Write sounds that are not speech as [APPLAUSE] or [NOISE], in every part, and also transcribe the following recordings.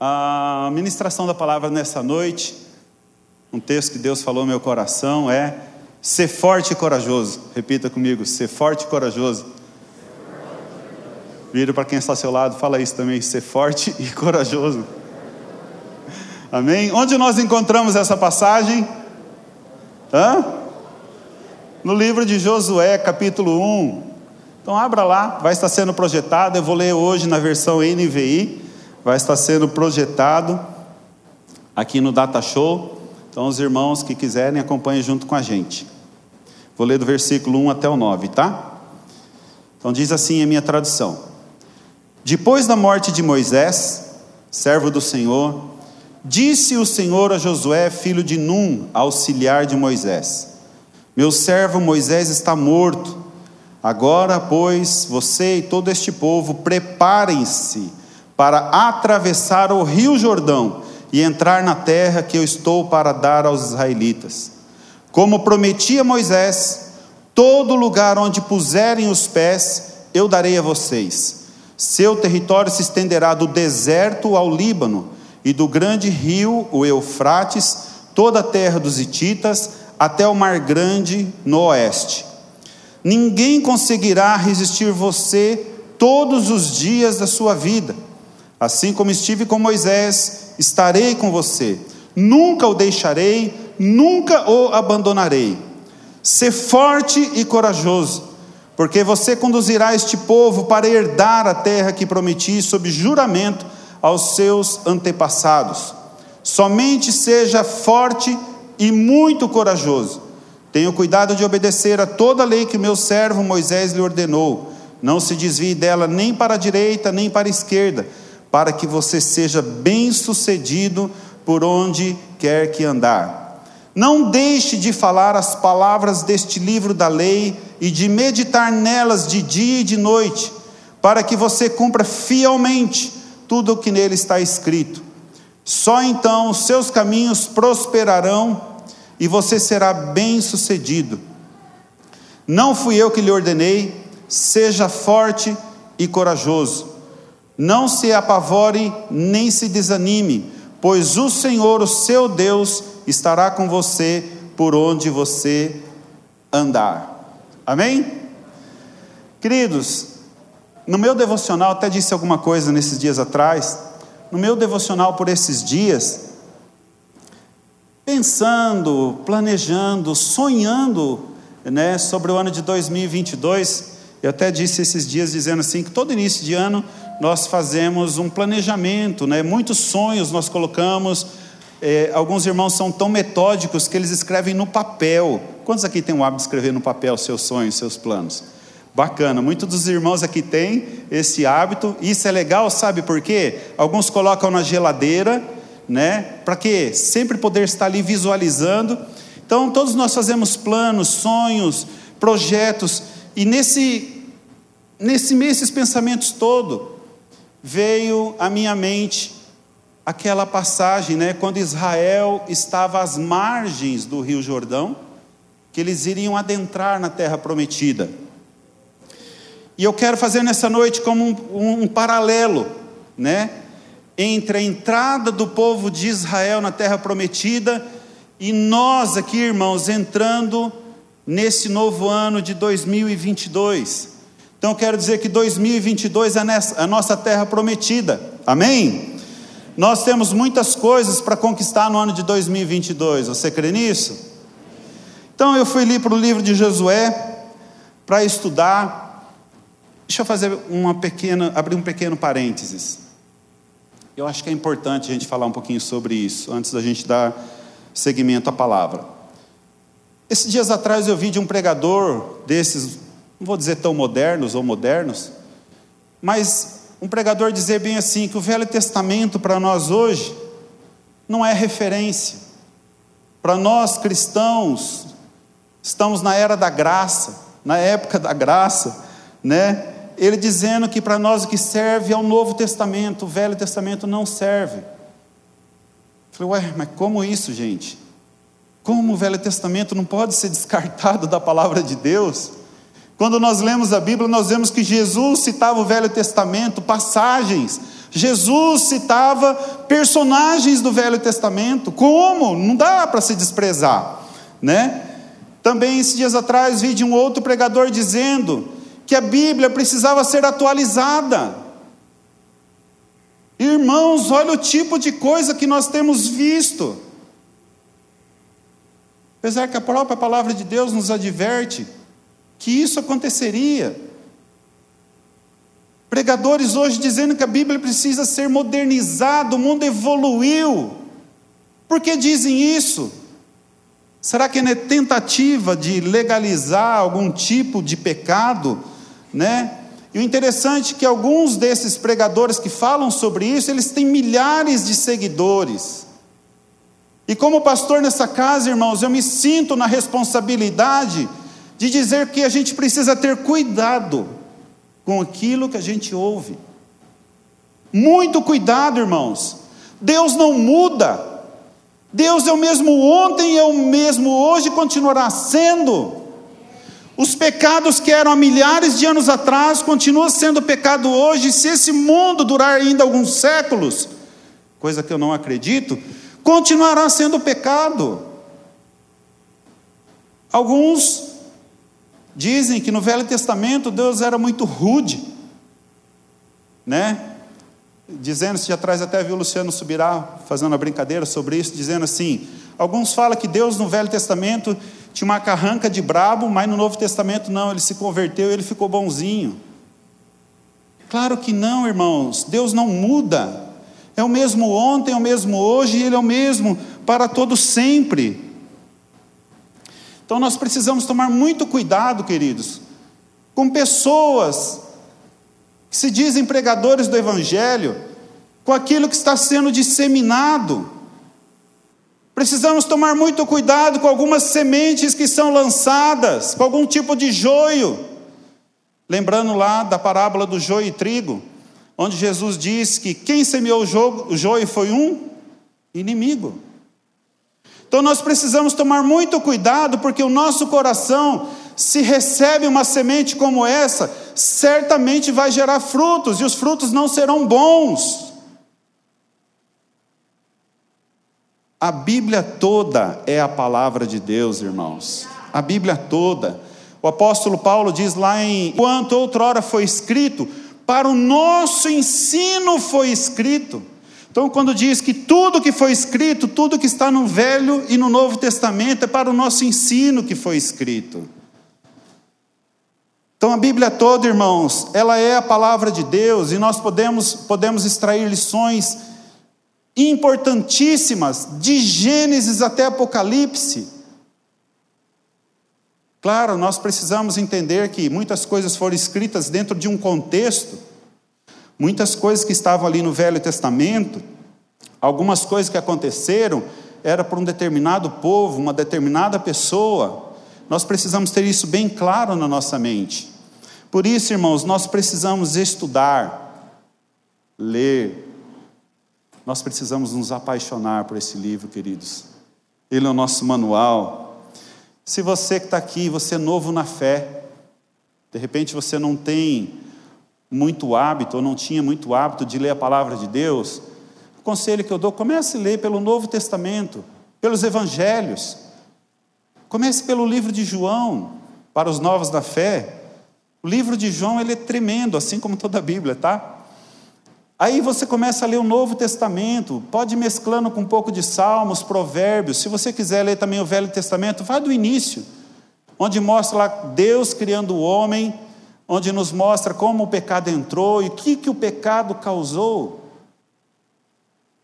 A ministração da palavra nessa noite, um texto que Deus falou no meu coração é ser forte e corajoso. Repita comigo, ser forte e corajoso. Vira para quem está ao seu lado, fala isso também, ser forte e corajoso. Amém? Onde nós encontramos essa passagem? Hã? No livro de Josué, capítulo 1. Então abra lá, vai estar sendo projetado. Eu vou ler hoje na versão NVI. Vai estar sendo projetado aqui no Data Show. Então os irmãos que quiserem acompanhem junto com a gente. Vou ler do versículo 1 até o 9, tá? Então diz assim a minha tradução. Depois da morte de Moisés, servo do Senhor, disse o Senhor a Josué, filho de Num, auxiliar de Moisés: Meu servo Moisés está morto. Agora, pois, você e todo este povo preparem-se para atravessar o rio Jordão e entrar na terra que eu estou para dar aos israelitas. Como prometi a Moisés, todo lugar onde puserem os pés, eu darei a vocês seu território se estenderá do deserto ao Líbano e do grande rio, o Eufrates, toda a terra dos Hititas, até o Mar Grande no oeste. Ninguém conseguirá resistir você todos os dias da sua vida. Assim como estive com Moisés, estarei com você. Nunca o deixarei, nunca o abandonarei. Ser forte e corajoso porque você conduzirá este povo para herdar a terra que prometi sob juramento aos seus antepassados. Somente seja forte e muito corajoso. Tenha cuidado de obedecer a toda a lei que meu servo Moisés lhe ordenou. Não se desvie dela nem para a direita nem para a esquerda, para que você seja bem-sucedido por onde quer que andar. Não deixe de falar as palavras deste livro da lei e de meditar nelas de dia e de noite, para que você cumpra fielmente tudo o que nele está escrito. Só então os seus caminhos prosperarão e você será bem-sucedido. Não fui eu que lhe ordenei, seja forte e corajoso. Não se apavore nem se desanime, pois o Senhor, o seu Deus, estará com você por onde você andar. Amém? Queridos, no meu devocional, até disse alguma coisa nesses dias atrás, no meu devocional por esses dias, pensando, planejando, sonhando né, sobre o ano de 2022, eu até disse esses dias dizendo assim que todo início de ano nós fazemos um planejamento, né, muitos sonhos nós colocamos é, alguns irmãos são tão metódicos que eles escrevem no papel. Quantos aqui têm o hábito de escrever no papel seus sonhos, seus planos? Bacana, muitos dos irmãos aqui têm esse hábito, isso é legal, sabe por quê? Alguns colocam na geladeira, né? Para quê? Sempre poder estar ali visualizando. Então, todos nós fazemos planos, sonhos, projetos, e nesse, nesse mês, esses pensamentos todo, veio à minha mente aquela passagem, né, quando Israel estava às margens do Rio Jordão, que eles iriam adentrar na terra prometida. E eu quero fazer nessa noite como um, um, um paralelo, né, entre a entrada do povo de Israel na terra prometida e nós aqui, irmãos, entrando nesse novo ano de 2022. Então quero dizer que 2022 é a nossa terra prometida. Amém? Nós temos muitas coisas para conquistar no ano de 2022, você crê nisso? Então eu fui ali para o livro de Josué para estudar. Deixa eu fazer uma pequena, abrir um pequeno parênteses. Eu acho que é importante a gente falar um pouquinho sobre isso, antes da gente dar seguimento à palavra. Esses dias atrás eu vi de um pregador desses, não vou dizer tão modernos ou modernos, mas um pregador dizer bem assim: que o Velho Testamento para nós hoje não é referência. Para nós cristãos, estamos na era da graça, na época da graça, né? Ele dizendo que para nós o que serve é o Novo Testamento, o Velho Testamento não serve. Eu falei, ué, mas como isso, gente? Como o Velho Testamento não pode ser descartado da palavra de Deus? Quando nós lemos a Bíblia, nós vemos que Jesus citava o Velho Testamento, passagens, Jesus citava personagens do Velho Testamento. Como? Não dá para se desprezar, né? Também esses dias atrás vi de um outro pregador dizendo que a Bíblia precisava ser atualizada. Irmãos, olha o tipo de coisa que nós temos visto. Apesar que a própria palavra de Deus nos adverte que isso aconteceria. Pregadores hoje dizendo que a Bíblia precisa ser modernizada, o mundo evoluiu. Por que dizem isso? Será que é tentativa de legalizar algum tipo de pecado, né? E o interessante é que alguns desses pregadores que falam sobre isso, eles têm milhares de seguidores. E como pastor nessa casa, irmãos, eu me sinto na responsabilidade de dizer que a gente precisa ter cuidado com aquilo que a gente ouve. Muito cuidado, irmãos. Deus não muda. Deus é o mesmo ontem, é o mesmo hoje, continuará sendo. Os pecados que eram há milhares de anos atrás continuam sendo pecado hoje. Se esse mundo durar ainda alguns séculos, coisa que eu não acredito, continuará sendo pecado. Alguns dizem que no Velho Testamento Deus era muito rude, né? dizendo, se atrás até viu o Luciano Subirá fazendo uma brincadeira sobre isso, dizendo assim: alguns falam que Deus no Velho Testamento tinha uma carranca de brabo, mas no Novo Testamento não, ele se converteu e ele ficou bonzinho. Claro que não, irmãos, Deus não muda, é o mesmo ontem, é o mesmo hoje, e Ele é o mesmo para todo sempre. Então nós precisamos tomar muito cuidado, queridos, com pessoas que se dizem pregadores do Evangelho, com aquilo que está sendo disseminado. Precisamos tomar muito cuidado com algumas sementes que são lançadas, com algum tipo de joio. Lembrando lá da parábola do joio e trigo, onde Jesus diz que quem semeou o joio foi um inimigo. Então nós precisamos tomar muito cuidado, porque o nosso coração se recebe uma semente como essa, certamente vai gerar frutos, e os frutos não serão bons. A Bíblia toda é a palavra de Deus, irmãos. A Bíblia toda. O apóstolo Paulo diz lá em: Quanto outrora foi escrito, para o nosso ensino foi escrito. Então, quando diz que tudo que foi escrito, tudo que está no Velho e no Novo Testamento, é para o nosso ensino que foi escrito. Então a Bíblia toda, irmãos, ela é a palavra de Deus e nós podemos, podemos extrair lições importantíssimas de Gênesis até Apocalipse. Claro, nós precisamos entender que muitas coisas foram escritas dentro de um contexto, muitas coisas que estavam ali no Velho Testamento, algumas coisas que aconteceram era para um determinado povo, uma determinada pessoa. Nós precisamos ter isso bem claro na nossa mente. Por isso, irmãos, nós precisamos estudar, ler, nós precisamos nos apaixonar por esse livro, queridos. Ele é o nosso manual. Se você que está aqui, você é novo na fé, de repente você não tem muito hábito, ou não tinha muito hábito de ler a palavra de Deus, o conselho que eu dou, comece a ler pelo Novo Testamento, pelos Evangelhos. Comece pelo livro de João, para os novos da fé. O livro de João ele é tremendo, assim como toda a Bíblia, tá? Aí você começa a ler o Novo Testamento, pode ir mesclando com um pouco de Salmos, Provérbios. Se você quiser ler também o Velho Testamento, vai do início, onde mostra lá Deus criando o homem, onde nos mostra como o pecado entrou e o que, que o pecado causou.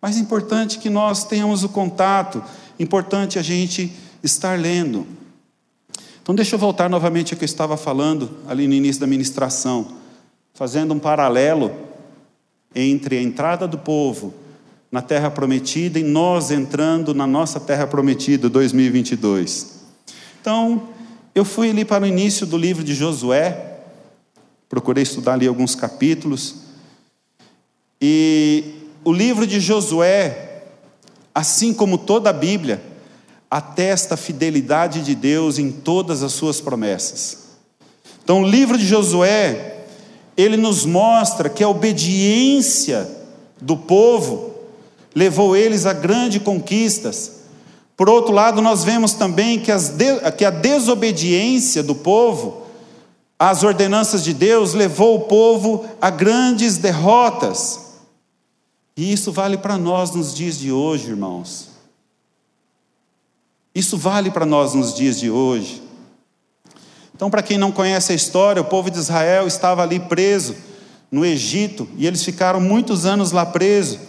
Mas é importante que nós tenhamos o contato, importante a gente estar lendo. Então, deixa eu voltar novamente ao que eu estava falando ali no início da ministração, fazendo um paralelo entre a entrada do povo na terra prometida e nós entrando na nossa terra prometida 2022. Então, eu fui ali para o início do livro de Josué, procurei estudar ali alguns capítulos, e o livro de Josué, assim como toda a Bíblia, atesta a fidelidade de Deus em todas as suas promessas. Então, o livro de Josué, ele nos mostra que a obediência do povo levou eles a grandes conquistas. Por outro lado, nós vemos também que, de, que a desobediência do povo às ordenanças de Deus levou o povo a grandes derrotas. E isso vale para nós nos dias de hoje, irmãos. Isso vale para nós nos dias de hoje. Então, para quem não conhece a história, o povo de Israel estava ali preso no Egito e eles ficaram muitos anos lá presos.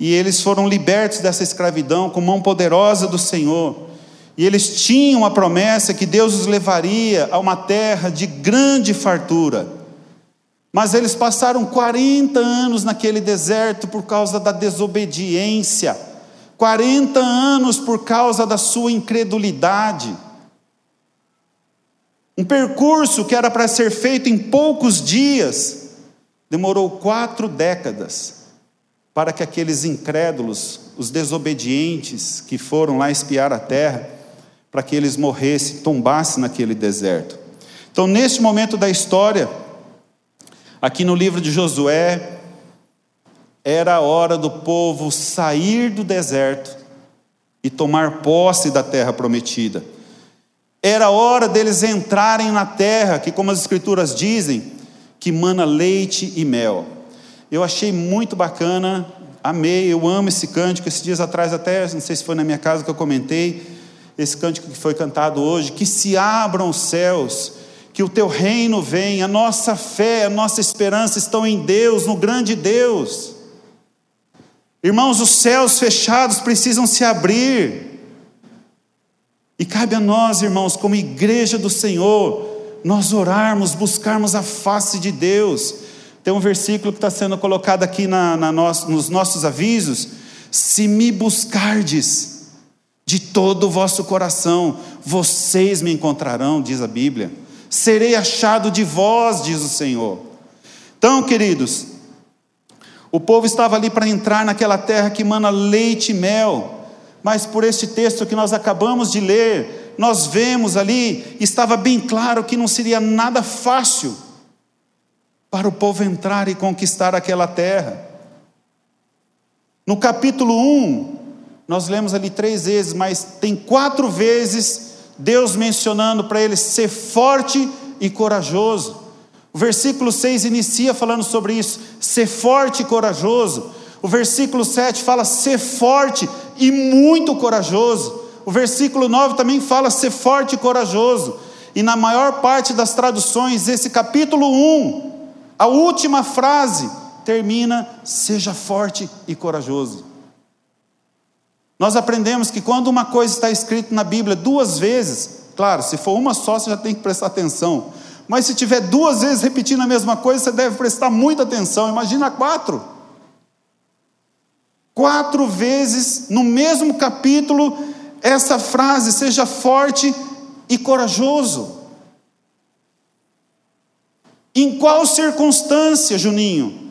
E eles foram libertos dessa escravidão com mão poderosa do Senhor. E eles tinham a promessa que Deus os levaria a uma terra de grande fartura. Mas eles passaram 40 anos naquele deserto por causa da desobediência, 40 anos por causa da sua incredulidade. Um percurso que era para ser feito em poucos dias, demorou quatro décadas para que aqueles incrédulos, os desobedientes que foram lá espiar a terra, para que eles morressem, tombassem naquele deserto. Então, neste momento da história, aqui no livro de Josué, era a hora do povo sair do deserto e tomar posse da terra prometida. Era a hora deles entrarem na terra, que, como as Escrituras dizem, que mana leite e mel. Eu achei muito bacana, amei, eu amo esse cântico. Esses dias atrás, até, não sei se foi na minha casa que eu comentei, esse cântico que foi cantado hoje: que se abram os céus, que o teu reino venha, a nossa fé, a nossa esperança estão em Deus, no grande Deus. Irmãos, os céus fechados precisam se abrir. E cabe a nós, irmãos, como igreja do Senhor, nós orarmos, buscarmos a face de Deus. Tem um versículo que está sendo colocado aqui na, na nos, nos nossos avisos: se me buscardes de todo o vosso coração, vocês me encontrarão, diz a Bíblia. Serei achado de vós, diz o Senhor. Então, queridos, o povo estava ali para entrar naquela terra que mana leite e mel, mas por este texto que nós acabamos de ler, nós vemos ali, estava bem claro que não seria nada fácil para o povo entrar e conquistar aquela terra. No capítulo 1, nós lemos ali três vezes, mas tem quatro vezes Deus mencionando para eles ser forte e corajoso. O versículo 6 inicia falando sobre isso, ser forte e corajoso. O versículo 7 fala ser forte e muito corajoso. O versículo 9 também fala ser forte e corajoso. E na maior parte das traduções, esse capítulo 1 a última frase termina: seja forte e corajoso. Nós aprendemos que quando uma coisa está escrita na Bíblia duas vezes, claro, se for uma só, você já tem que prestar atenção. Mas se tiver duas vezes repetindo a mesma coisa, você deve prestar muita atenção. Imagina quatro. Quatro vezes no mesmo capítulo, essa frase: seja forte e corajoso. Em qual circunstância, Juninho?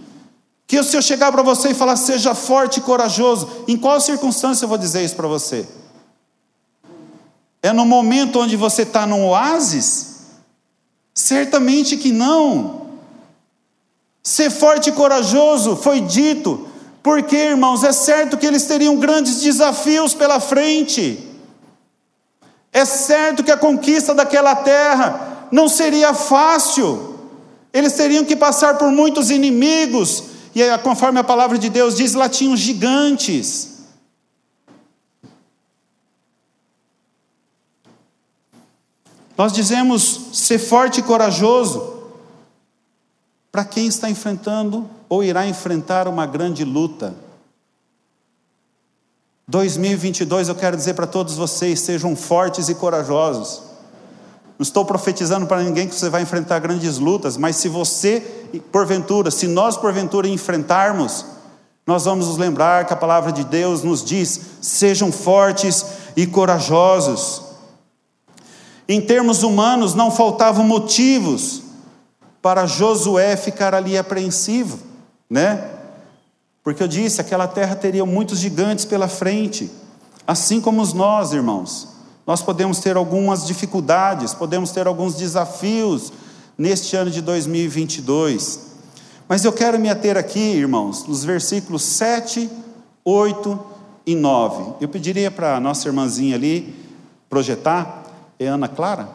Que se eu chegar para você e falar, seja forte e corajoso, em qual circunstância eu vou dizer isso para você? É no momento onde você está num oásis? Certamente que não. Ser forte e corajoso foi dito, porque, irmãos, é certo que eles teriam grandes desafios pela frente. É certo que a conquista daquela terra não seria fácil. Eles teriam que passar por muitos inimigos, e conforme a palavra de Deus diz, lá tinham gigantes. Nós dizemos ser forte e corajoso para quem está enfrentando ou irá enfrentar uma grande luta. 2022 eu quero dizer para todos vocês: sejam fortes e corajosos. Não estou profetizando para ninguém que você vai enfrentar grandes lutas, mas se você, porventura, se nós porventura enfrentarmos, nós vamos nos lembrar que a palavra de Deus nos diz: sejam fortes e corajosos. Em termos humanos, não faltavam motivos para Josué ficar ali apreensivo, né? Porque eu disse, aquela terra teria muitos gigantes pela frente, assim como nós, irmãos. Nós podemos ter algumas dificuldades, podemos ter alguns desafios neste ano de 2022. Mas eu quero me ater aqui, irmãos, nos versículos 7, 8 e 9. Eu pediria para a nossa irmãzinha ali projetar. É Ana Clara?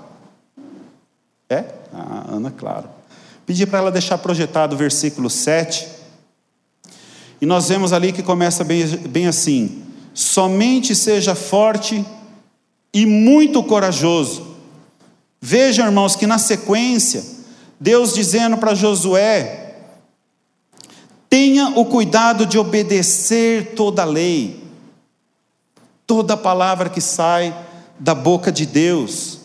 É? Ah, Ana Clara. Pedi para ela deixar projetado o versículo 7. E nós vemos ali que começa bem, bem assim: somente seja forte e muito corajoso. Vejam, irmãos, que na sequência, Deus dizendo para Josué: tenha o cuidado de obedecer toda a lei, toda palavra que sai da boca de Deus.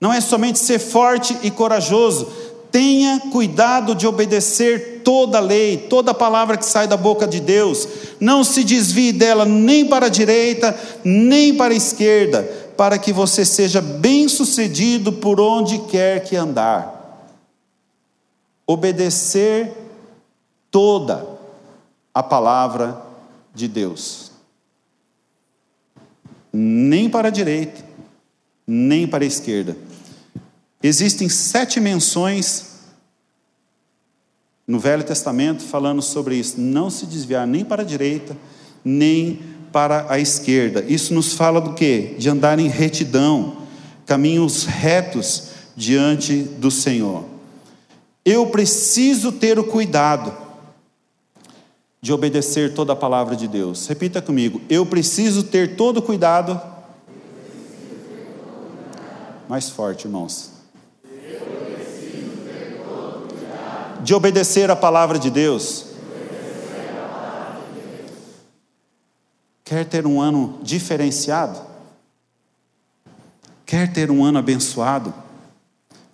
Não é somente ser forte e corajoso, tenha cuidado de obedecer toda a lei, toda palavra que sai da boca de Deus. Não se desvie dela nem para a direita, nem para a esquerda, para que você seja bem-sucedido por onde quer que andar. Obedecer toda a palavra de Deus. Nem para a direita, nem para a esquerda. Existem sete menções no Velho Testamento falando sobre isso. Não se desviar nem para a direita, nem para a esquerda. Isso nos fala do que? De andar em retidão, caminhos retos diante do Senhor. Eu preciso ter o cuidado de obedecer toda a palavra de Deus. Repita comigo. Eu preciso ter todo o cuidado. Mais forte, irmãos. de obedecer a palavra de Deus. Quer ter um ano diferenciado? Quer ter um ano abençoado?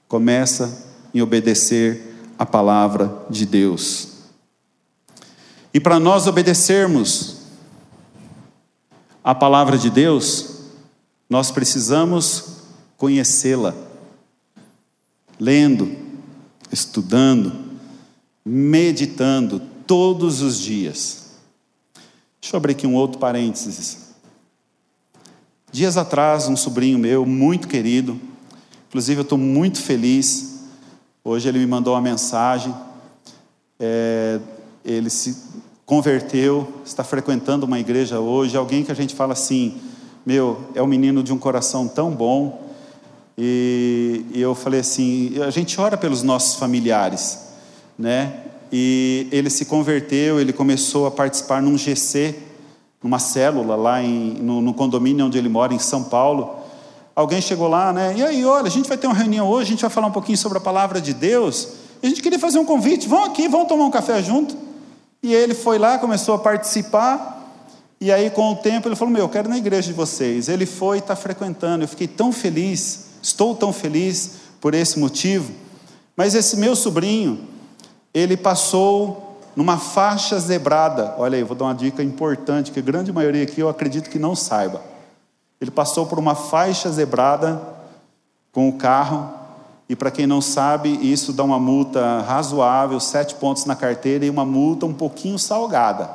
Começa em obedecer a palavra de Deus. E para nós obedecermos a palavra de Deus, nós precisamos conhecê-la, lendo, estudando, meditando todos os dias. Deixa eu abrir aqui um outro parênteses. Dias atrás, um sobrinho meu, muito querido, inclusive eu estou muito feliz. Hoje ele me mandou uma mensagem. É, ele se converteu, está frequentando uma igreja hoje. Alguém que a gente fala assim: Meu, é um menino de um coração tão bom. E, e eu falei assim: a gente ora pelos nossos familiares né? E ele se converteu, ele começou a participar num GC, numa célula lá em, no, no, condomínio onde ele mora, em São Paulo. Alguém chegou lá, né? E aí, olha, a gente vai ter uma reunião hoje, a gente vai falar um pouquinho sobre a palavra de Deus. E a gente queria fazer um convite, vão aqui, vão tomar um café junto. E ele foi lá, começou a participar. E aí, com o tempo, ele falou: Meu, eu quero ir na igreja de vocês. Ele foi e está frequentando. Eu fiquei tão feliz, estou tão feliz por esse motivo. Mas esse meu sobrinho, ele passou numa faixa zebrada. Olha aí, vou dar uma dica importante que a grande maioria aqui eu acredito que não saiba. Ele passou por uma faixa zebrada com o carro, e para quem não sabe, isso dá uma multa razoável, sete pontos na carteira e uma multa um pouquinho salgada.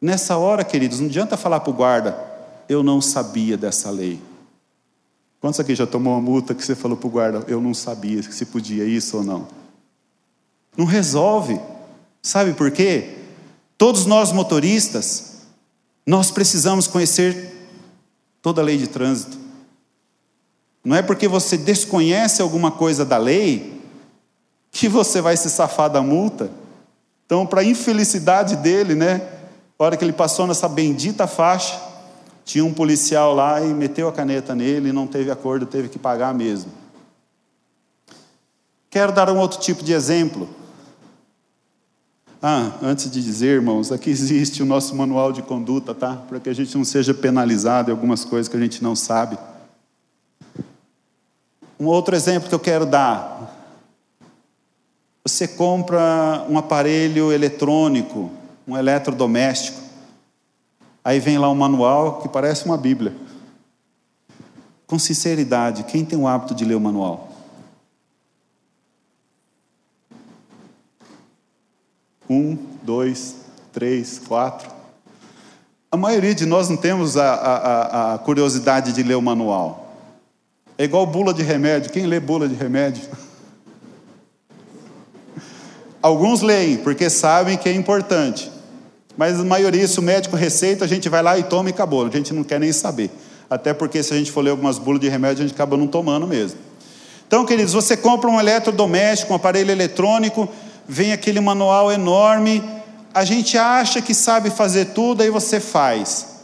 Nessa hora, queridos, não adianta falar para o guarda, eu não sabia dessa lei. Quantos aqui já tomou uma multa que você falou para o guarda, eu não sabia se podia isso ou não? Não resolve. Sabe por quê? Todos nós motoristas, nós precisamos conhecer toda a lei de trânsito. Não é porque você desconhece alguma coisa da lei que você vai se safar da multa. Então, para infelicidade dele, né? A hora que ele passou nessa bendita faixa, tinha um policial lá e meteu a caneta nele e não teve acordo, teve que pagar mesmo. Quero dar um outro tipo de exemplo. Ah, antes de dizer, irmãos, aqui [LAUGHS] existe o nosso manual de conduta, tá? Para que a gente não seja penalizado em algumas coisas que a gente não sabe. Um outro exemplo que eu quero dar. Você compra um aparelho eletrônico, um eletrodoméstico. Aí vem lá um manual que parece uma Bíblia. Com sinceridade, quem tem o hábito de ler o manual? Um, dois, três, quatro. A maioria de nós não temos a, a, a curiosidade de ler o manual. É igual bula de remédio. Quem lê bula de remédio? [LAUGHS] Alguns leem, porque sabem que é importante. Mas a maioria, se o médico receita, a gente vai lá e toma e acabou. A gente não quer nem saber. Até porque se a gente for ler algumas bulas de remédio, a gente acaba não tomando mesmo. Então, queridos, você compra um eletrodoméstico, um aparelho eletrônico, vem aquele manual enorme, a gente acha que sabe fazer tudo, aí você faz.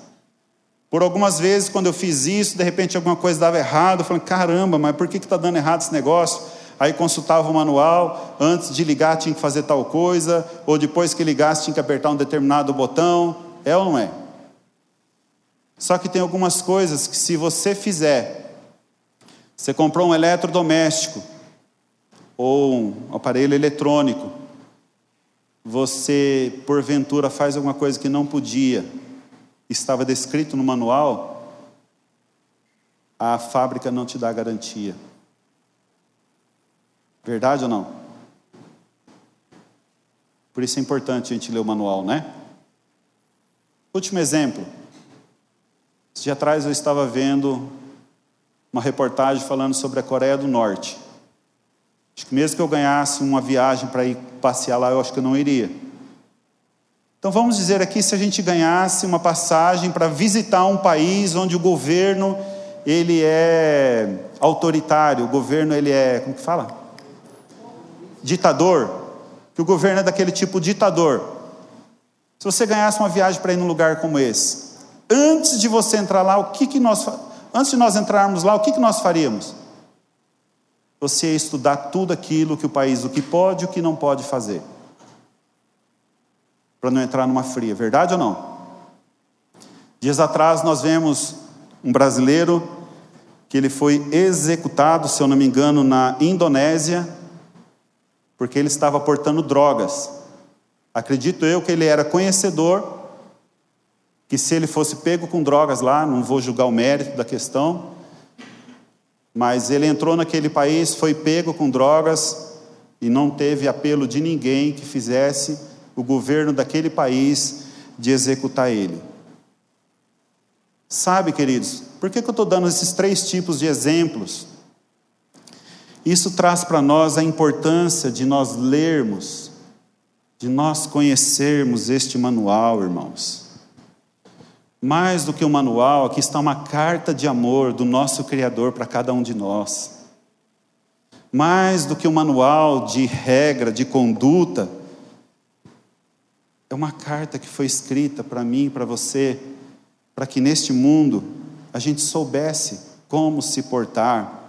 Por algumas vezes, quando eu fiz isso, de repente alguma coisa dava errado, eu falei, caramba, mas por que está dando errado esse negócio? Aí consultava o manual, antes de ligar tinha que fazer tal coisa, ou depois que ligasse tinha que apertar um determinado botão. É ou não é? Só que tem algumas coisas que, se você fizer, você comprou um eletrodoméstico ou um aparelho eletrônico, você porventura faz alguma coisa que não podia, estava descrito no manual, a fábrica não te dá garantia. Verdade ou não? Por isso é importante a gente ler o manual, né? Último exemplo. Esse dia atrás eu estava vendo uma reportagem falando sobre a Coreia do Norte. Acho que mesmo que eu ganhasse uma viagem para ir passear lá, eu acho que eu não iria. Então vamos dizer aqui se a gente ganhasse uma passagem para visitar um país onde o governo ele é autoritário, o governo ele é, como que fala? ditador, que o governo é daquele tipo ditador. Se você ganhasse uma viagem para ir num lugar como esse, antes de você entrar lá, o que, que nós antes de nós entrarmos lá, o que, que nós faríamos? Você estudar tudo aquilo que o país, o que pode e o que não pode fazer. Para não entrar numa fria, verdade ou não? Dias atrás nós vemos um brasileiro que ele foi executado, se eu não me engano, na Indonésia, porque ele estava portando drogas. Acredito eu que ele era conhecedor, que se ele fosse pego com drogas lá, não vou julgar o mérito da questão, mas ele entrou naquele país, foi pego com drogas e não teve apelo de ninguém que fizesse o governo daquele país de executar ele. Sabe, queridos, por que, eu estou dando esses três tipos de exemplos? Isso traz para nós a importância de nós lermos, de nós conhecermos este manual, irmãos. Mais do que um manual, aqui está uma carta de amor do nosso Criador para cada um de nós. Mais do que um manual de regra, de conduta, é uma carta que foi escrita para mim para você, para que neste mundo a gente soubesse como se portar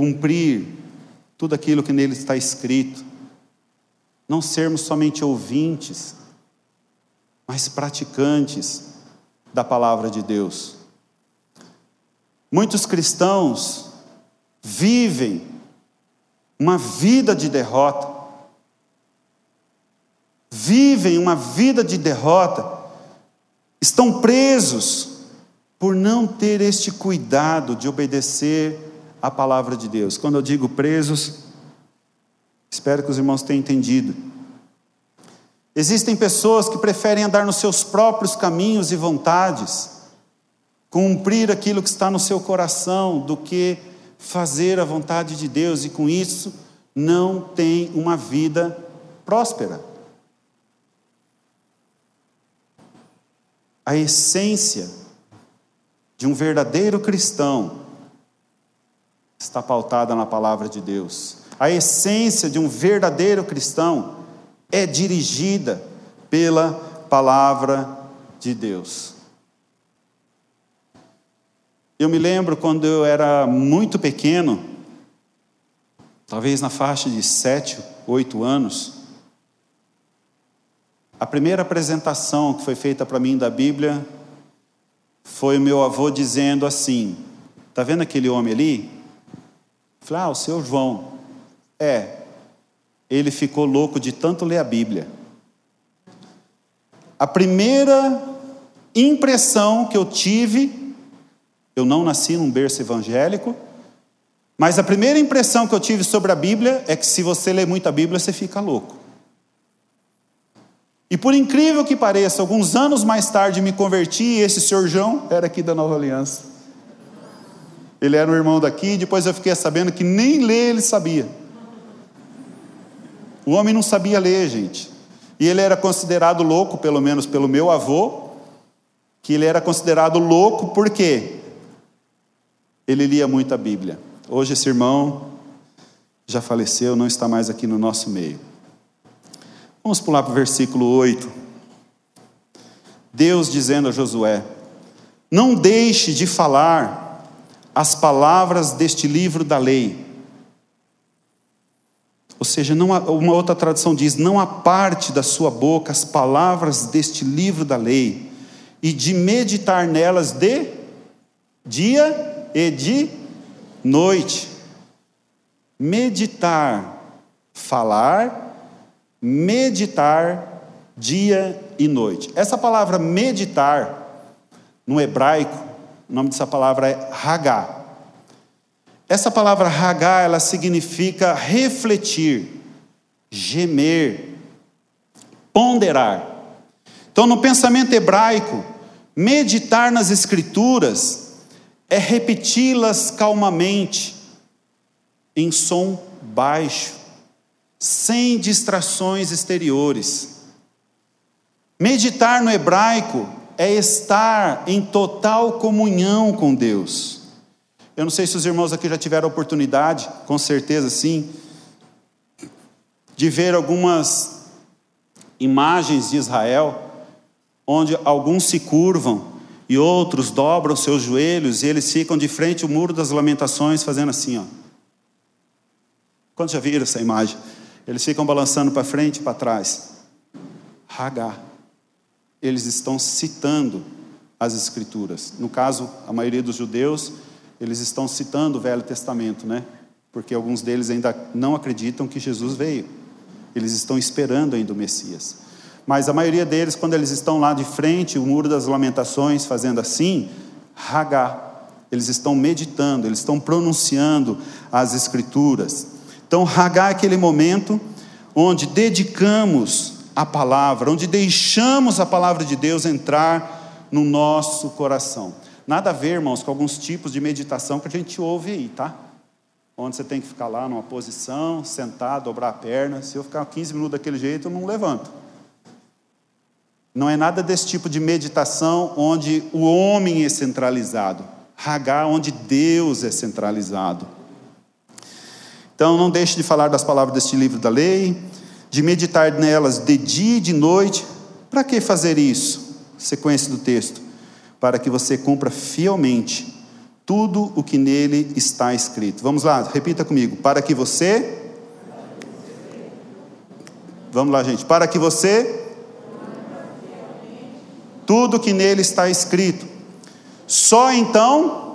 cumprir tudo aquilo que nele está escrito, não sermos somente ouvintes, mas praticantes da palavra de Deus. Muitos cristãos vivem uma vida de derrota, vivem uma vida de derrota, estão presos por não ter este cuidado de obedecer a palavra de Deus. Quando eu digo presos, espero que os irmãos tenham entendido. Existem pessoas que preferem andar nos seus próprios caminhos e vontades, cumprir aquilo que está no seu coração, do que fazer a vontade de Deus, e com isso não tem uma vida próspera. A essência de um verdadeiro cristão está pautada na palavra de Deus. A essência de um verdadeiro cristão é dirigida pela palavra de Deus. Eu me lembro quando eu era muito pequeno, talvez na faixa de sete, oito anos, a primeira apresentação que foi feita para mim da Bíblia foi o meu avô dizendo assim: Está vendo aquele homem ali? Falei, ah, o seu João. É, ele ficou louco de tanto ler a Bíblia. A primeira impressão que eu tive, eu não nasci num berço evangélico, mas a primeira impressão que eu tive sobre a Bíblia é que se você lê muito a Bíblia, você fica louco. E por incrível que pareça, alguns anos mais tarde me converti e esse senhor João era aqui da Nova Aliança. Ele era um irmão daqui, depois eu fiquei sabendo que nem ler ele sabia. O homem não sabia ler, gente. E ele era considerado louco, pelo menos pelo meu avô, que ele era considerado louco porque ele lia muito a Bíblia. Hoje esse irmão já faleceu, não está mais aqui no nosso meio. Vamos pular para o versículo 8. Deus dizendo a Josué: Não deixe de falar as palavras deste livro da lei. Ou seja, não há, uma outra tradução diz: Não aparte da sua boca as palavras deste livro da lei, e de meditar nelas de dia e de noite. Meditar, falar, meditar dia e noite. Essa palavra meditar, no hebraico, o nome dessa palavra é hagá. Essa palavra hagá, ela significa refletir, gemer, ponderar. Então, no pensamento hebraico, meditar nas escrituras é repeti-las calmamente, em som baixo, sem distrações exteriores. Meditar no hebraico é estar em total comunhão com Deus. Eu não sei se os irmãos aqui já tiveram oportunidade, com certeza sim, de ver algumas imagens de Israel, onde alguns se curvam e outros dobram seus joelhos e eles ficam de frente ao muro das lamentações, fazendo assim, ó. Quantos já viram essa imagem? Eles ficam balançando para frente e para trás. Hagar eles estão citando as Escrituras. No caso, a maioria dos judeus, eles estão citando o Velho Testamento, né? Porque alguns deles ainda não acreditam que Jesus veio. Eles estão esperando ainda o Messias. Mas a maioria deles, quando eles estão lá de frente, o muro das lamentações, fazendo assim, Hagá, eles estão meditando, eles estão pronunciando as Escrituras. Então, Hagá é aquele momento onde dedicamos a palavra, onde deixamos a palavra de Deus entrar no nosso coração. Nada a ver, irmãos, com alguns tipos de meditação que a gente ouve aí, tá? Onde você tem que ficar lá numa posição, sentar, dobrar a perna. Se eu ficar 15 minutos daquele jeito, eu não levanto. Não é nada desse tipo de meditação onde o homem é centralizado. Hagá, onde Deus é centralizado. Então, não deixe de falar das palavras deste livro da lei, de meditar nelas de dia e de noite. Para que fazer isso? Sequência do texto. Para que você cumpra fielmente tudo o que nele está escrito. Vamos lá, repita comigo. Para que você. Vamos lá, gente. Para que você. Tudo o que nele está escrito. Só então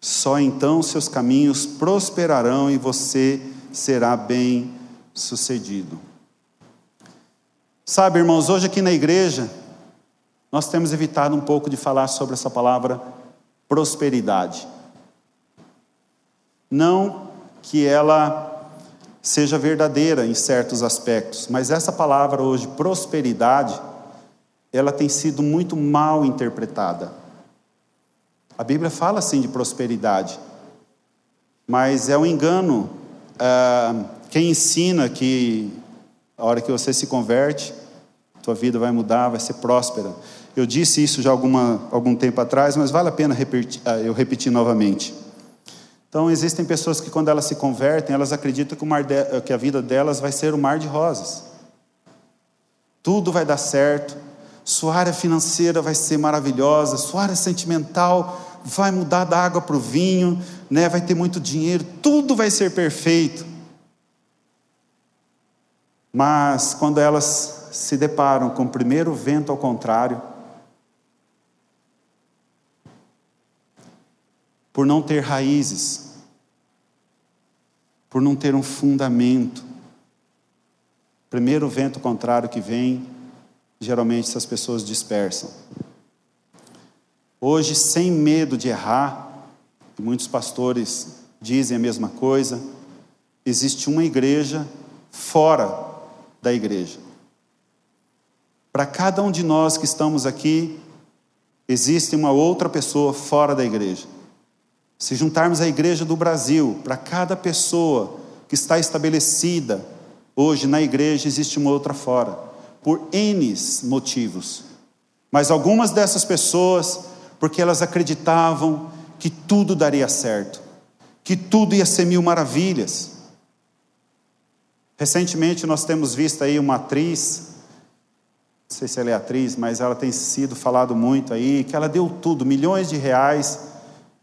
Só então seus caminhos prosperarão e você será bem sucedido. Sabe, irmãos, hoje aqui na igreja, nós temos evitado um pouco de falar sobre essa palavra prosperidade. Não que ela seja verdadeira em certos aspectos, mas essa palavra hoje, prosperidade, ela tem sido muito mal interpretada. A Bíblia fala assim de prosperidade, mas é um engano. Ah, quem ensina que a hora que você se converte, tua vida vai mudar, vai ser próspera. Eu disse isso já alguma, algum tempo atrás, mas vale a pena repetir, ah, eu repetir novamente. Então, existem pessoas que, quando elas se convertem, elas acreditam que, de, que a vida delas vai ser um mar de rosas. Tudo vai dar certo, sua área financeira vai ser maravilhosa, sua área sentimental vai mudar da água para o vinho, né? vai ter muito dinheiro, tudo vai ser perfeito. Mas quando elas se deparam com o primeiro vento ao contrário, por não ter raízes, por não ter um fundamento, primeiro vento contrário que vem, geralmente essas pessoas dispersam. Hoje, sem medo de errar, e muitos pastores dizem a mesma coisa, existe uma igreja fora da igreja. Para cada um de nós que estamos aqui, existe uma outra pessoa fora da igreja. Se juntarmos a igreja do Brasil, para cada pessoa que está estabelecida hoje na igreja, existe uma outra fora, por N motivos. Mas algumas dessas pessoas, porque elas acreditavam que tudo daria certo, que tudo ia ser mil maravilhas. Recentemente nós temos visto aí uma atriz, não sei se ela é atriz, mas ela tem sido falado muito aí, que ela deu tudo, milhões de reais,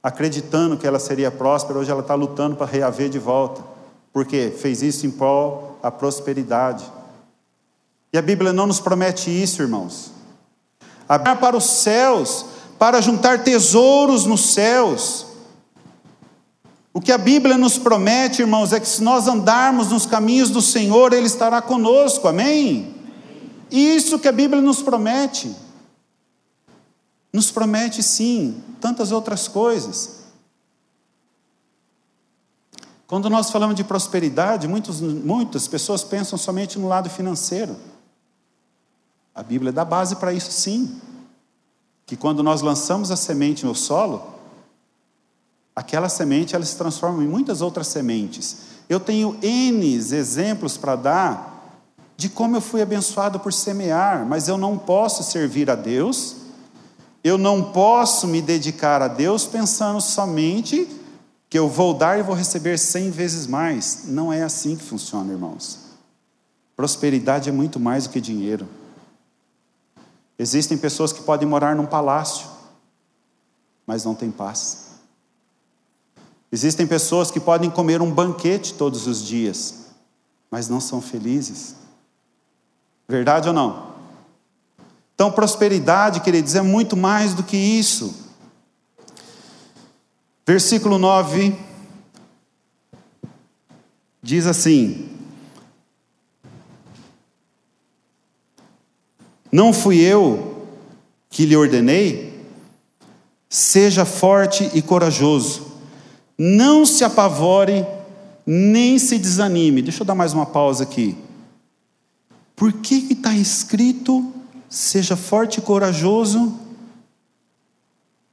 acreditando que ela seria próspera, hoje ela está lutando para reaver de volta. Porque fez isso em prol da prosperidade. E a Bíblia não nos promete isso, irmãos. Abrir para os céus, para juntar tesouros nos céus. O que a Bíblia nos promete, irmãos, é que se nós andarmos nos caminhos do Senhor, Ele estará conosco, amém? Isso que a Bíblia nos promete. Nos promete sim, tantas outras coisas. Quando nós falamos de prosperidade, muitos, muitas pessoas pensam somente no lado financeiro. A Bíblia dá base para isso sim. Que quando nós lançamos a semente no solo, aquela semente ela se transforma em muitas outras sementes. Eu tenho N exemplos para dar de como eu fui abençoado por semear, mas eu não posso servir a Deus, eu não posso me dedicar a Deus pensando somente que eu vou dar e vou receber cem vezes mais. Não é assim que funciona, irmãos. Prosperidade é muito mais do que dinheiro. Existem pessoas que podem morar num palácio, mas não têm paz. Existem pessoas que podem comer um banquete todos os dias, mas não são felizes. Verdade ou não? Então, prosperidade, queridos, é muito mais do que isso. Versículo 9 diz assim: Não fui eu que lhe ordenei? Seja forte e corajoso, não se apavore, nem se desanime. Deixa eu dar mais uma pausa aqui. Por que está escrito: seja forte e corajoso,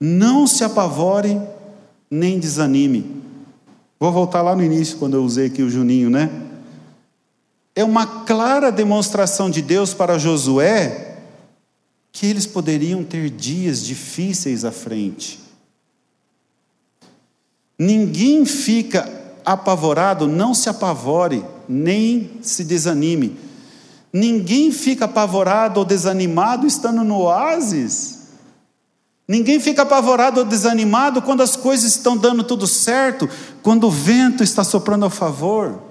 não se apavore, nem desanime? Vou voltar lá no início, quando eu usei aqui o Juninho, né? É uma clara demonstração de Deus para Josué que eles poderiam ter dias difíceis à frente. Ninguém fica apavorado, não se apavore, nem se desanime. Ninguém fica apavorado ou desanimado estando no oásis. Ninguém fica apavorado ou desanimado quando as coisas estão dando tudo certo, quando o vento está soprando a favor.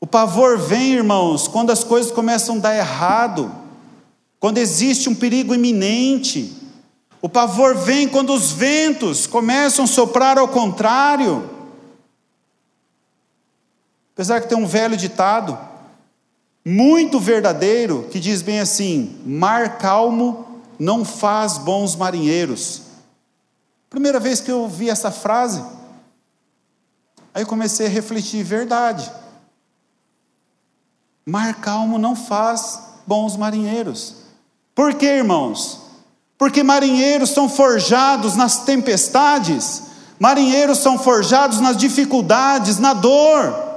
O pavor vem, irmãos, quando as coisas começam a dar errado, quando existe um perigo iminente. O pavor vem quando os ventos começam a soprar ao contrário. Apesar que tem um velho ditado, muito verdadeiro, que diz bem assim: mar calmo não faz bons marinheiros. Primeira vez que eu ouvi essa frase, aí comecei a refletir: verdade. Mar calmo não faz bons marinheiros. Por quê, irmãos? Porque marinheiros são forjados nas tempestades, marinheiros são forjados nas dificuldades, na dor.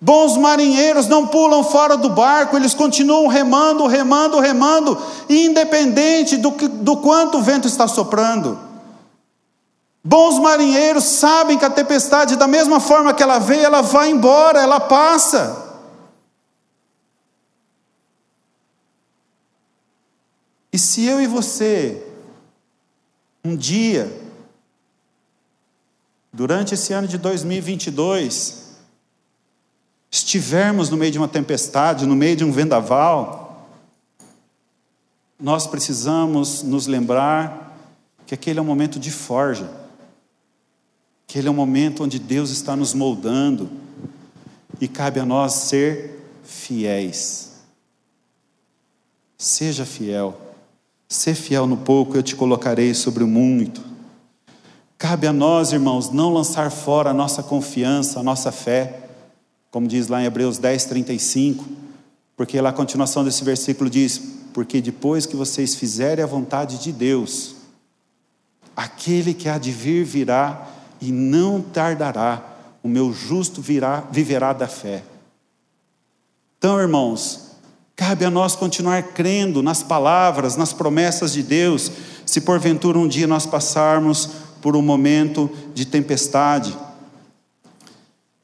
Bons marinheiros não pulam fora do barco, eles continuam remando, remando, remando, independente do, que, do quanto o vento está soprando. Bons marinheiros sabem que a tempestade, da mesma forma que ela veio, ela vai embora, ela passa. E se eu e você, um dia, durante esse ano de 2022, estivermos no meio de uma tempestade, no meio de um vendaval, nós precisamos nos lembrar que aquele é um momento de forja, que ele é um momento onde Deus está nos moldando e cabe a nós ser fiéis. Seja fiel. Ser fiel no pouco, eu te colocarei sobre o muito. Cabe a nós, irmãos, não lançar fora a nossa confiança, a nossa fé como diz lá em Hebreus 10, 35, porque lá a continuação desse versículo diz: Porque depois que vocês fizerem a vontade de Deus, Aquele que há de vir virá e não tardará, o meu justo virá, viverá da fé. Então, irmãos, cabe a nós continuar crendo nas palavras, nas promessas de Deus, se porventura um dia nós passarmos por um momento de tempestade.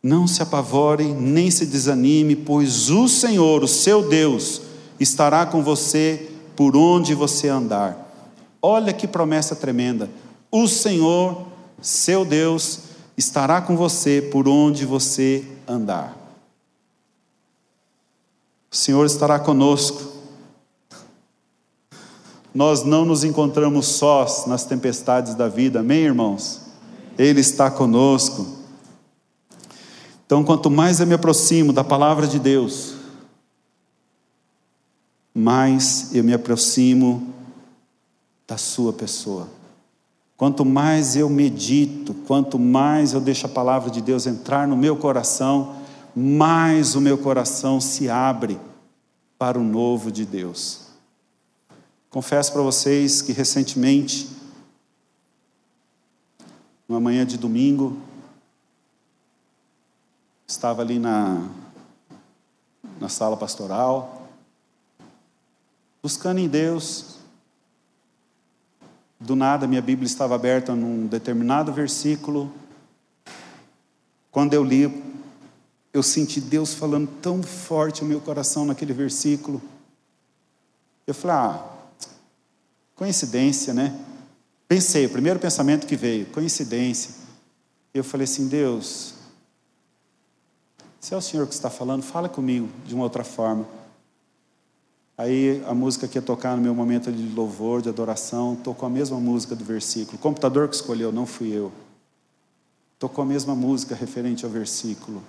Não se apavore, nem se desanime, pois o Senhor, o seu Deus, estará com você por onde você andar. Olha que promessa tremenda. O Senhor, seu Deus, estará com você por onde você andar. O Senhor estará conosco. Nós não nos encontramos sós nas tempestades da vida, amém, irmãos? Ele está conosco. Então, quanto mais eu me aproximo da palavra de Deus, mais eu me aproximo da Sua pessoa. Quanto mais eu medito, quanto mais eu deixo a palavra de Deus entrar no meu coração, mais o meu coração se abre para o novo de Deus. Confesso para vocês que recentemente, numa manhã de domingo, estava ali na, na sala pastoral, buscando em Deus. Do nada, minha Bíblia estava aberta num determinado versículo. Quando eu li, eu senti Deus falando tão forte no meu coração naquele versículo. Eu falei, ah, Coincidência, né? Pensei, o primeiro pensamento que veio, coincidência. Eu falei assim, Deus, se é o Senhor que está falando, fala comigo de uma outra forma. Aí a música que ia tocar no meu momento de louvor, de adoração, tocou a mesma música do versículo. O computador que escolheu, não fui eu. Tocou a mesma música referente ao versículo.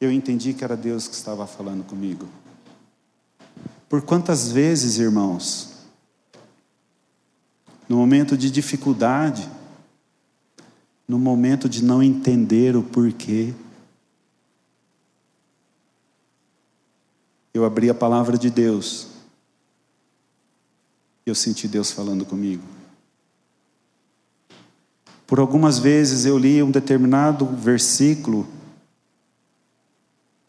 Eu entendi que era Deus que estava falando comigo. Por quantas vezes, irmãos, no momento de dificuldade, no momento de não entender o porquê. Eu abri a palavra de Deus. e Eu senti Deus falando comigo. Por algumas vezes eu li um determinado versículo,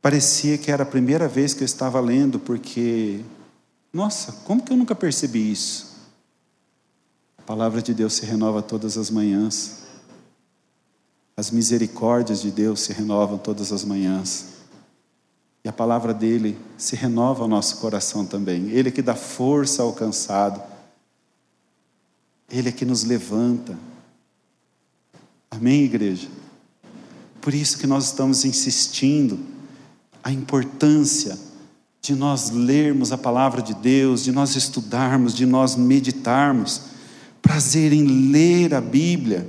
parecia que era a primeira vez que eu estava lendo, porque, nossa, como que eu nunca percebi isso? A palavra de Deus se renova todas as manhãs. As misericórdias de Deus se renovam todas as manhãs. E a palavra dele se renova ao nosso coração também. Ele é que dá força ao cansado. Ele é que nos levanta. Amém, igreja? Por isso que nós estamos insistindo a importância de nós lermos a palavra de Deus, de nós estudarmos, de nós meditarmos prazer em ler a Bíblia.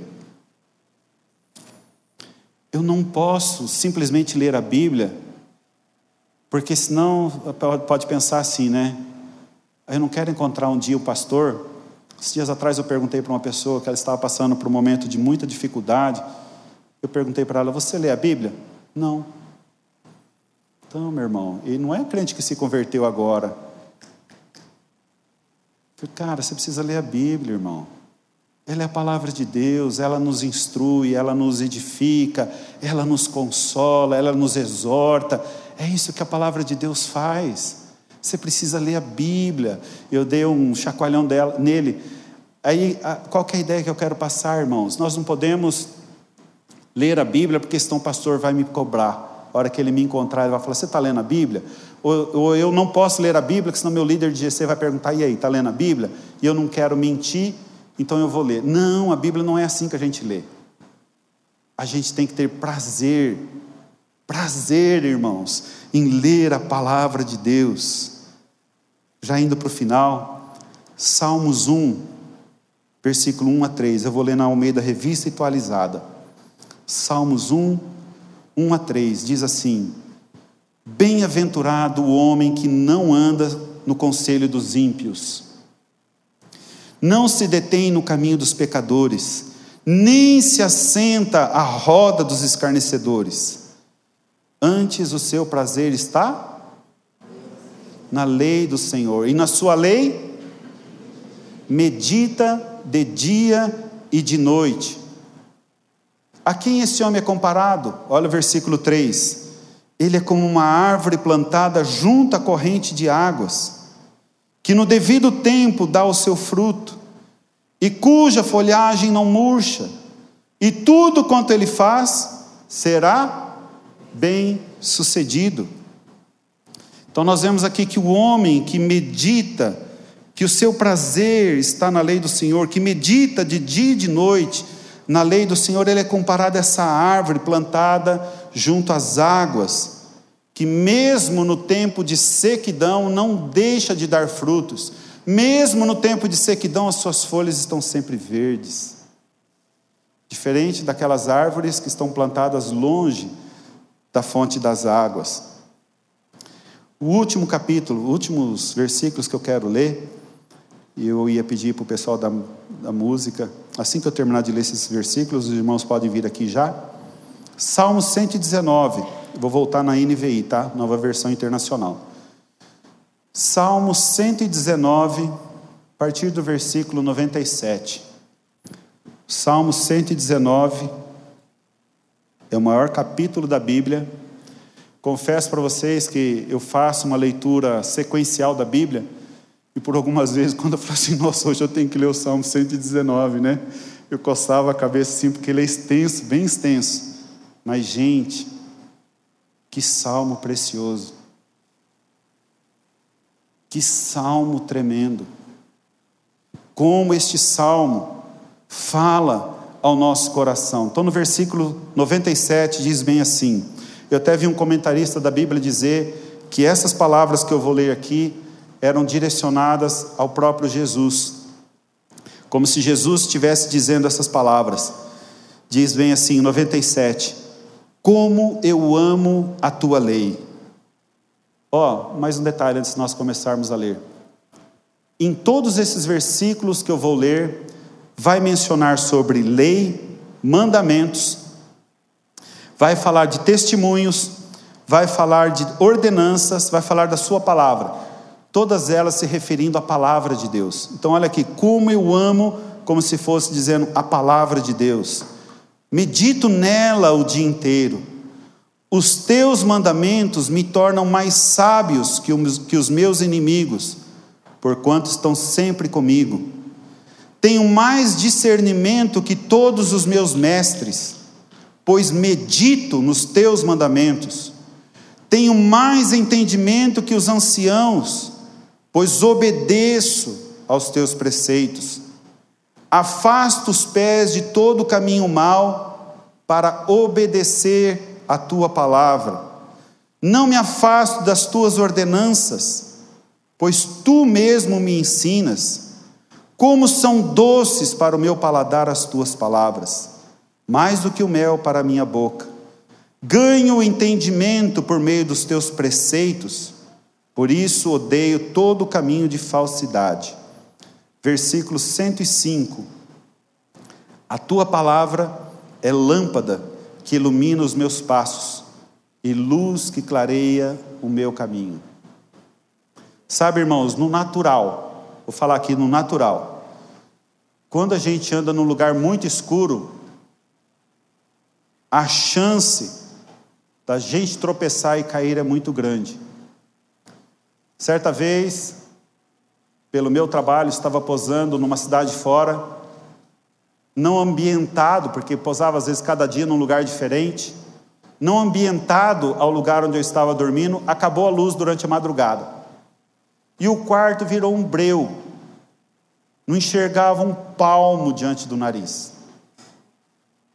Eu não posso simplesmente ler a Bíblia, porque senão pode pensar assim, né? Eu não quero encontrar um dia o pastor. Esses dias atrás eu perguntei para uma pessoa que ela estava passando por um momento de muita dificuldade. Eu perguntei para ela: Você lê a Bíblia? Não. Então, meu irmão, ele não é crente que se converteu agora. Cara, você precisa ler a Bíblia, irmão. Ela é a palavra de Deus, ela nos instrui, ela nos edifica, ela nos consola, ela nos exorta. É isso que a palavra de Deus faz. Você precisa ler a Bíblia. Eu dei um chacoalhão dela, nele. Aí, qual é a ideia que eu quero passar, irmãos? Nós não podemos ler a Bíblia porque senão o pastor vai me cobrar. A hora que ele me encontrar, ele vai falar: Você está lendo a Bíblia? Ou, ou eu não posso ler a Bíblia, porque senão meu líder de GC vai perguntar: E aí, está lendo a Bíblia? E eu não quero mentir então eu vou ler. Não, a Bíblia não é assim que a gente lê. A gente tem que ter prazer, prazer, irmãos, em ler a palavra de Deus. Já indo para o final, Salmos 1, versículo 1 a 3. Eu vou ler na Almeida Revista Atualizada. Salmos 1, 1 a 3 diz assim: Bem-aventurado o homem que não anda no conselho dos ímpios não se detém no caminho dos pecadores, nem se assenta à roda dos escarnecedores. Antes o seu prazer está na lei do Senhor, e na sua lei medita de dia e de noite. A quem esse homem é comparado? Olha o versículo 3. Ele é como uma árvore plantada junto à corrente de águas, que no devido tempo dá o seu fruto, e cuja folhagem não murcha, e tudo quanto ele faz será bem sucedido. Então nós vemos aqui que o homem que medita, que o seu prazer está na lei do Senhor, que medita de dia e de noite na lei do Senhor, ele é comparado a essa árvore plantada junto às águas, que mesmo no tempo de sequidão não deixa de dar frutos, mesmo no tempo de sequidão as suas folhas estão sempre verdes. Diferente daquelas árvores que estão plantadas longe da fonte das águas. O último capítulo, últimos versículos que eu quero ler, eu ia pedir para o pessoal da, da música, assim que eu terminar de ler esses versículos, os irmãos podem vir aqui já. Salmo 119, vou voltar na NVI, tá? Nova versão internacional. Salmo 119, a partir do versículo 97. Salmo 119 é o maior capítulo da Bíblia. Confesso para vocês que eu faço uma leitura sequencial da Bíblia e por algumas [LAUGHS] vezes, quando eu falo assim, nossa, hoje eu tenho que ler o Salmo 119, né? Eu coçava a cabeça assim, porque ele é extenso, bem extenso. Mas, gente, que salmo precioso. Que salmo tremendo. Como este salmo fala ao nosso coração. Então, no versículo 97 diz bem assim: eu até vi um comentarista da Bíblia dizer que essas palavras que eu vou ler aqui eram direcionadas ao próprio Jesus, como se Jesus estivesse dizendo essas palavras. Diz bem assim, 97: Como eu amo a tua lei. Ó, oh, mais um detalhe antes de nós começarmos a ler. Em todos esses versículos que eu vou ler, vai mencionar sobre lei, mandamentos, vai falar de testemunhos, vai falar de ordenanças, vai falar da sua palavra todas elas se referindo à palavra de Deus. Então, olha aqui, como eu amo, como se fosse dizendo a palavra de Deus. Medito nela o dia inteiro. Os teus mandamentos me tornam mais sábios que os meus inimigos, porquanto estão sempre comigo. Tenho mais discernimento que todos os meus mestres, pois medito nos teus mandamentos. Tenho mais entendimento que os anciãos, pois obedeço aos teus preceitos. Afasta os pés de todo o caminho mau para obedecer a tua palavra. Não me afasto das tuas ordenanças, pois tu mesmo me ensinas. Como são doces para o meu paladar as tuas palavras, mais do que o mel para a minha boca. Ganho o entendimento por meio dos teus preceitos por isso odeio todo caminho de falsidade. Versículo 105. A tua palavra é lâmpada que ilumina os meus passos e luz que clareia o meu caminho. Sabe, irmãos, no natural, vou falar aqui no natural. Quando a gente anda num lugar muito escuro, a chance da gente tropeçar e cair é muito grande. Certa vez, pelo meu trabalho, estava posando numa cidade fora, não ambientado, porque posava às vezes cada dia num lugar diferente, não ambientado ao lugar onde eu estava dormindo, acabou a luz durante a madrugada. E o quarto virou um breu, não enxergava um palmo diante do nariz.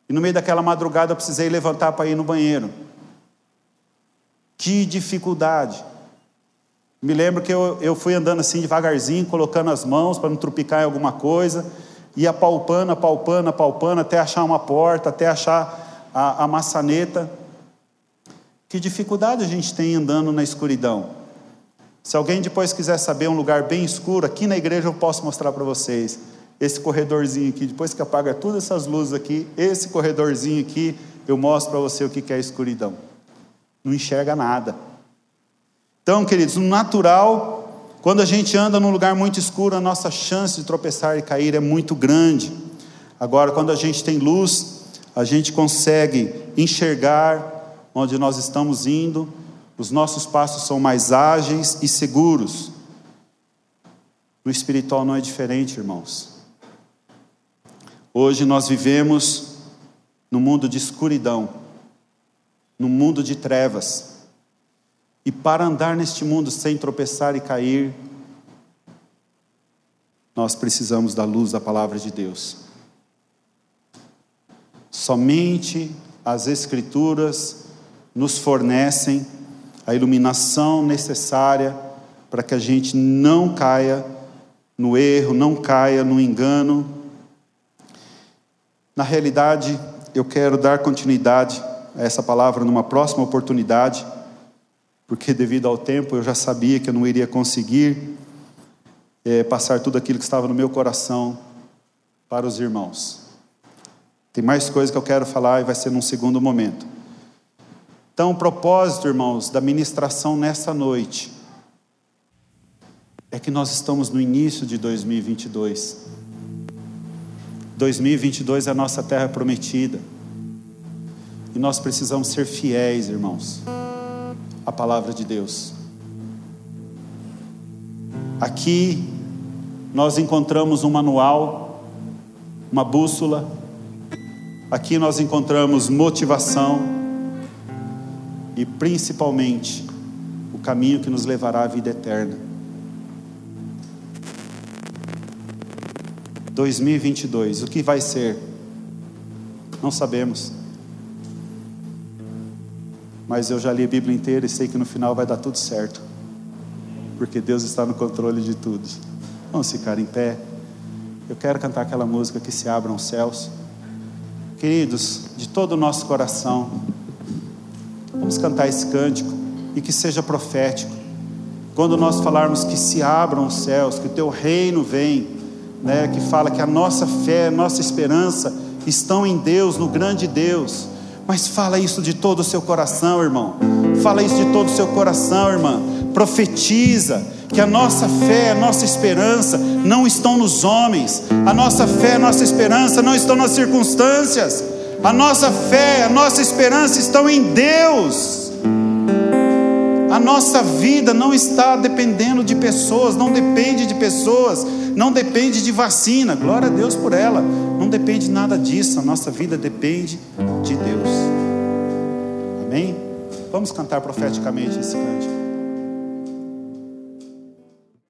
E no meio daquela madrugada eu precisei levantar para ir no banheiro. Que dificuldade! Me lembro que eu, eu fui andando assim devagarzinho, colocando as mãos para não trupicar em alguma coisa, ia apalpando, apalpando, apalpando, até achar uma porta, até achar a, a maçaneta. Que dificuldade a gente tem andando na escuridão. Se alguém depois quiser saber um lugar bem escuro, aqui na igreja eu posso mostrar para vocês. Esse corredorzinho aqui, depois que apaga todas essas luzes aqui, esse corredorzinho aqui, eu mostro para você o que é escuridão. Não enxerga nada. Então, queridos, no natural, quando a gente anda num lugar muito escuro, a nossa chance de tropeçar e cair é muito grande. Agora, quando a gente tem luz, a gente consegue enxergar onde nós estamos indo, os nossos passos são mais ágeis e seguros. No espiritual não é diferente, irmãos. Hoje nós vivemos no mundo de escuridão, no mundo de trevas. E para andar neste mundo sem tropeçar e cair, nós precisamos da luz da palavra de Deus. Somente as Escrituras nos fornecem a iluminação necessária para que a gente não caia no erro, não caia no engano. Na realidade, eu quero dar continuidade a essa palavra numa próxima oportunidade, porque devido ao tempo eu já sabia que eu não iria conseguir é, passar tudo aquilo que estava no meu coração para os irmãos. Tem mais coisa que eu quero falar e vai ser num segundo momento. Então, o propósito, irmãos, da ministração nessa noite é que nós estamos no início de 2022. 2022 é a nossa terra prometida. E nós precisamos ser fiéis, irmãos, à palavra de Deus. Aqui nós encontramos um manual, uma bússola. Aqui nós encontramos motivação e principalmente o caminho que nos levará à vida eterna. 2022, o que vai ser? Não sabemos. Mas eu já li a Bíblia inteira e sei que no final vai dar tudo certo. Porque Deus está no controle de tudo. Vamos ficar em pé. Eu quero cantar aquela música que se abram os céus. Queridos, de todo o nosso coração, vamos cantar esse cântico e que seja profético. Quando nós falarmos que se abram os céus, que o teu reino vem, né, que fala que a nossa fé, a nossa esperança estão em Deus, no grande Deus. Mas fala isso de todo o seu coração, irmão. Fala isso de todo o seu coração, irmã. Profetiza que a nossa fé, a nossa esperança não estão nos homens, a nossa fé, a nossa esperança não estão nas circunstâncias, a nossa fé, a nossa esperança estão em Deus. A nossa vida não está dependendo de pessoas, não depende de pessoas, não depende de vacina, glória a Deus por ela, não depende nada disso, a nossa vida depende de Deus. Amém? Vamos cantar profeticamente esse cântico.